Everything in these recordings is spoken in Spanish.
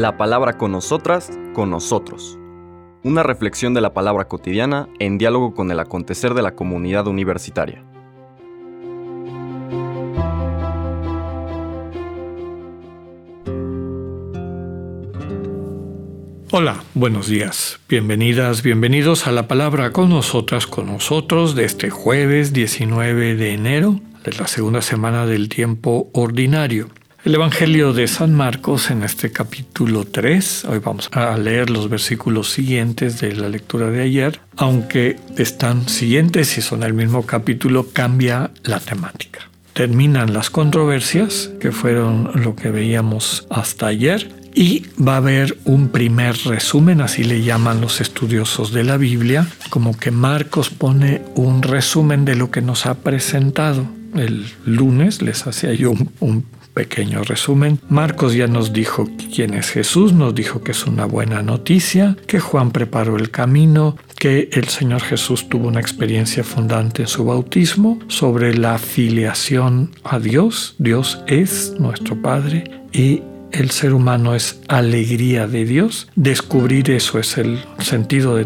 La palabra con nosotras, con nosotros. Una reflexión de la palabra cotidiana en diálogo con el acontecer de la comunidad universitaria. Hola, buenos días. Bienvenidas, bienvenidos a la palabra con nosotras, con nosotros de este jueves 19 de enero de la segunda semana del tiempo ordinario. El Evangelio de San Marcos en este capítulo 3, hoy vamos a leer los versículos siguientes de la lectura de ayer, aunque están siguientes y son el mismo capítulo, cambia la temática. Terminan las controversias, que fueron lo que veíamos hasta ayer, y va a haber un primer resumen, así le llaman los estudiosos de la Biblia, como que Marcos pone un resumen de lo que nos ha presentado. El lunes les hacía yo un, pequeño resumen. Marcos ya nos dijo quién es Jesús, nos dijo que es una buena noticia, que Juan preparó el camino, que el Señor Jesús tuvo una experiencia fundante en su bautismo sobre la filiación a Dios. Dios es nuestro Padre y el ser humano es alegría de Dios. Descubrir eso es el sentido de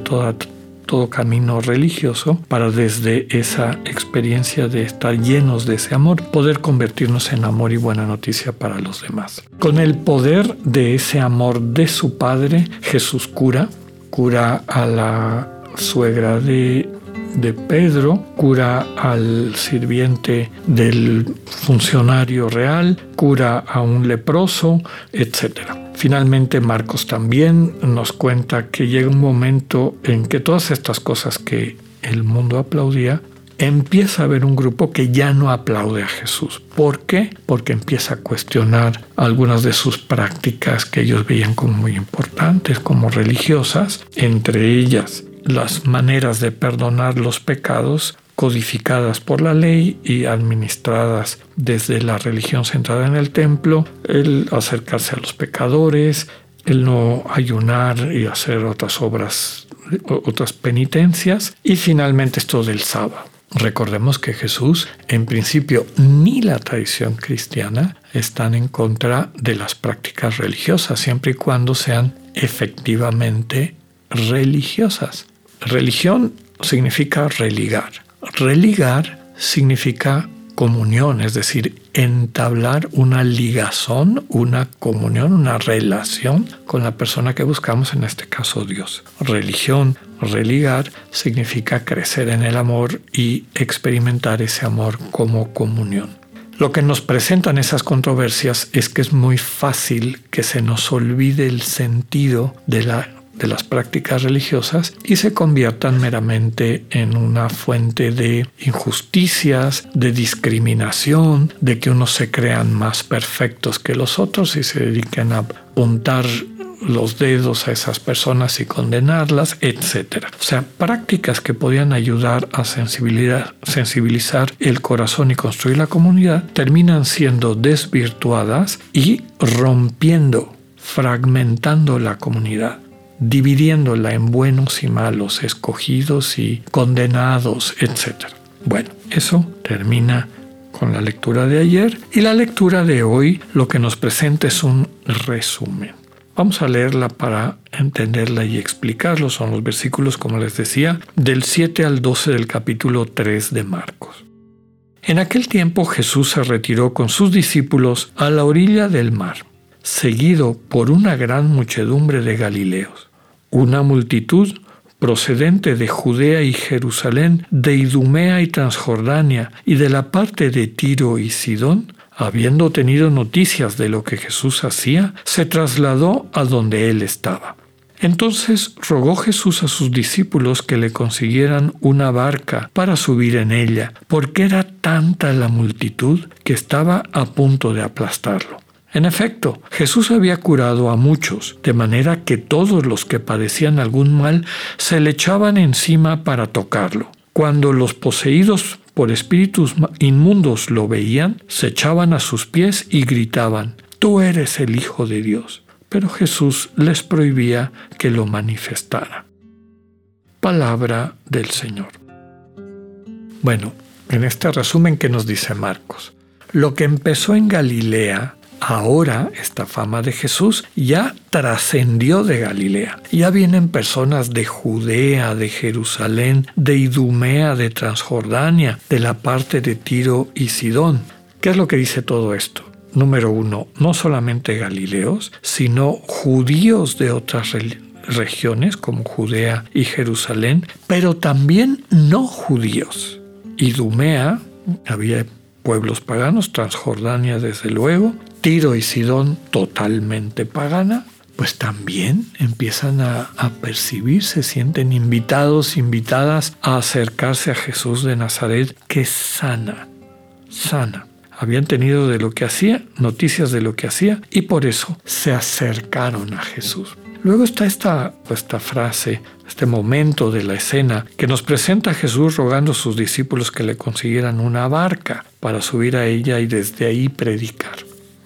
todo camino religioso para desde esa experiencia de estar llenos de ese amor poder convertirnos en amor y buena noticia para los demás. Con el poder de ese amor de su Padre, Jesús cura, cura a la suegra de de Pedro, cura al sirviente del funcionario real, cura a un leproso, etc. Finalmente Marcos también nos cuenta que llega un momento en que todas estas cosas que el mundo aplaudía, empieza a haber un grupo que ya no aplaude a Jesús. ¿Por qué? Porque empieza a cuestionar algunas de sus prácticas que ellos veían como muy importantes, como religiosas, entre ellas las maneras de perdonar los pecados codificadas por la ley y administradas desde la religión centrada en el templo, el acercarse a los pecadores, el no ayunar y hacer otras obras, otras penitencias, y finalmente esto del sábado. Recordemos que Jesús, en principio, ni la tradición cristiana están en contra de las prácticas religiosas, siempre y cuando sean efectivamente religiosas. Religión significa religar. Religar significa comunión, es decir, entablar una ligazón, una comunión, una relación con la persona que buscamos, en este caso Dios. Religión, religar, significa crecer en el amor y experimentar ese amor como comunión. Lo que nos presentan esas controversias es que es muy fácil que se nos olvide el sentido de la de las prácticas religiosas y se conviertan meramente en una fuente de injusticias, de discriminación, de que unos se crean más perfectos que los otros y se dediquen a apuntar los dedos a esas personas y condenarlas, etc. O sea, prácticas que podían ayudar a sensibilizar el corazón y construir la comunidad terminan siendo desvirtuadas y rompiendo, fragmentando la comunidad dividiéndola en buenos y malos, escogidos y condenados, etc. Bueno, eso termina con la lectura de ayer y la lectura de hoy lo que nos presenta es un resumen. Vamos a leerla para entenderla y explicarlo. Son los versículos, como les decía, del 7 al 12 del capítulo 3 de Marcos. En aquel tiempo Jesús se retiró con sus discípulos a la orilla del mar seguido por una gran muchedumbre de Galileos. Una multitud procedente de Judea y Jerusalén, de Idumea y Transjordania, y de la parte de Tiro y Sidón, habiendo tenido noticias de lo que Jesús hacía, se trasladó a donde él estaba. Entonces rogó Jesús a sus discípulos que le consiguieran una barca para subir en ella, porque era tanta la multitud que estaba a punto de aplastarlo. En efecto, Jesús había curado a muchos, de manera que todos los que padecían algún mal se le echaban encima para tocarlo. Cuando los poseídos por espíritus inmundos lo veían, se echaban a sus pies y gritaban, Tú eres el Hijo de Dios. Pero Jesús les prohibía que lo manifestara. Palabra del Señor. Bueno, en este resumen que nos dice Marcos, lo que empezó en Galilea ahora esta fama de Jesús ya trascendió de Galilea. Ya vienen personas de Judea, de Jerusalén, de Idumea, de Transjordania, de la parte de Tiro y Sidón. ¿Qué es lo que dice todo esto? Número uno, no solamente galileos, sino judíos de otras regiones como Judea y Jerusalén, pero también no judíos. Idumea, había pueblos paganos, Transjordania desde luego, Tiro y Sidón totalmente pagana, pues también empiezan a, a, percibir, se sienten invitados, invitadas a acercarse a Jesús de Nazaret, que sana, sana. Habían tenido de lo que hacía, noticias de lo que hacía, y por eso se acercaron a Jesús. Luego está esta, esta frase, este momento de la escena que nos presenta a Jesús rogando a sus discípulos que le consiguieran una barca para subir a ella y desde ahí predicar.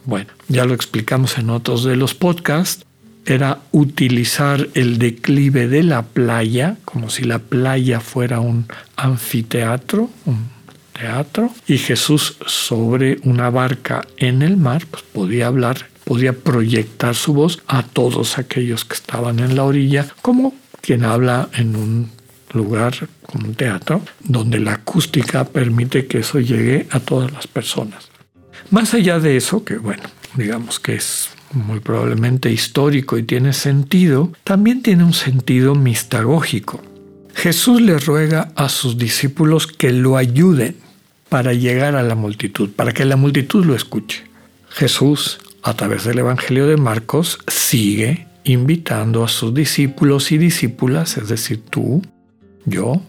Bueno, ya lo explicamos en otros de los podcasts, era utilizar el declive de la playa, como si la playa fuera un anfiteatro, un teatro, y Jesús sobre una barca en el mar, pues podía hablar, podía proyectar su voz a todos aquellos que estaban en la orilla, como quien habla en un lugar como un teatro, donde la acústica permite que eso llegue a todas las personas. Más allá de eso, que bueno, digamos que es muy probablemente histórico y tiene sentido, también tiene un sentido mistagógico. Jesús le ruega a sus discípulos que lo ayuden para llegar a la multitud, para que la multitud lo escuche. Jesús, a través del Evangelio de Marcos, sigue invitando a sus discípulos y discípulas, es decir, tú, yo,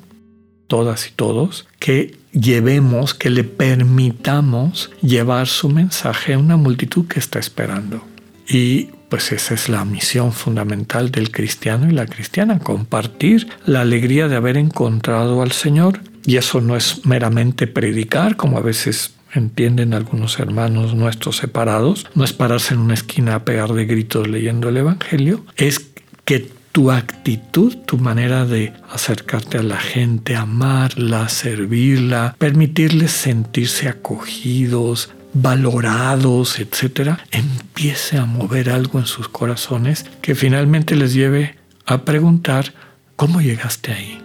todas y todos, que llevemos, que le permitamos llevar su mensaje a una multitud que está esperando. Y pues esa es la misión fundamental del cristiano y la cristiana, compartir la alegría de haber encontrado al Señor. Y eso no es meramente predicar, como a veces entienden algunos hermanos nuestros separados, no es pararse en una esquina a pegar de gritos leyendo el Evangelio, es que tu actitud, tu manera de acercarte a la gente, amarla, servirla, permitirles sentirse acogidos, valorados, etcétera, empiece a mover algo en sus corazones que finalmente les lleve a preguntar cómo llegaste ahí.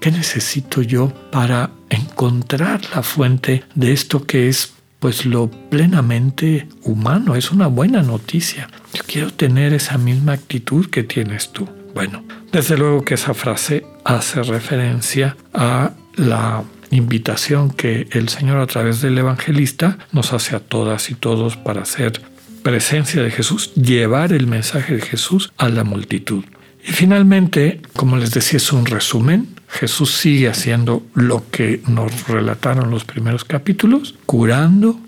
¿Qué necesito yo para encontrar la fuente de esto que es pues lo plenamente humano? Es una buena noticia. Yo quiero tener esa misma actitud que tienes tú. Bueno, desde luego que esa frase hace referencia a la invitación que el Señor a través del evangelista nos hace a todas y todos para hacer presencia de Jesús, llevar el mensaje de Jesús a la multitud. Y finalmente, como les decía, es un resumen. Jesús sigue haciendo lo que nos relataron los primeros capítulos, curando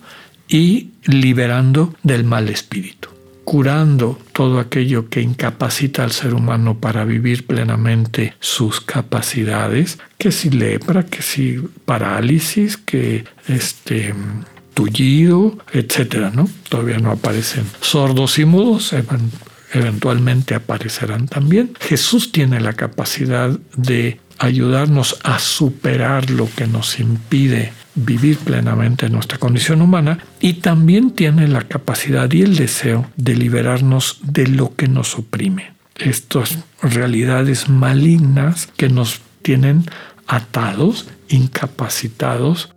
y liberando del mal espíritu curando todo aquello que incapacita al ser humano para vivir plenamente sus capacidades, que si lepra, que si parálisis, que este tullido, etcétera, ¿no? Todavía no aparecen sordos y mudos, eventualmente aparecerán también. Jesús tiene la capacidad de ayudarnos a superar lo que nos impide vivir plenamente nuestra condición humana y también tiene la capacidad y el deseo de liberarnos de lo que nos oprime. Estas realidades malignas que nos tienen atados, incapacitados,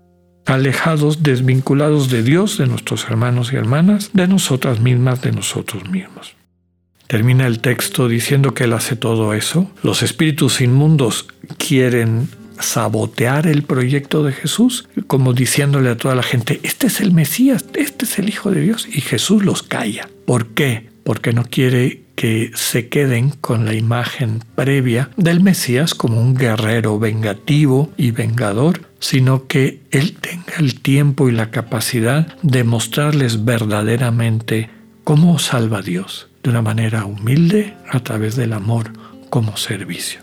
alejados, desvinculados de Dios, de nuestros hermanos y hermanas, de nosotras mismas, de nosotros mismos. Termina el texto diciendo que Él hace todo eso. Los espíritus inmundos quieren sabotear el proyecto de Jesús, como diciéndole a toda la gente, este es el Mesías, este es el Hijo de Dios, y Jesús los calla. ¿Por qué? Porque no quiere que se queden con la imagen previa del Mesías como un guerrero vengativo y vengador, sino que Él tenga el tiempo y la capacidad de mostrarles verdaderamente cómo salva a Dios, de una manera humilde a través del amor como servicio.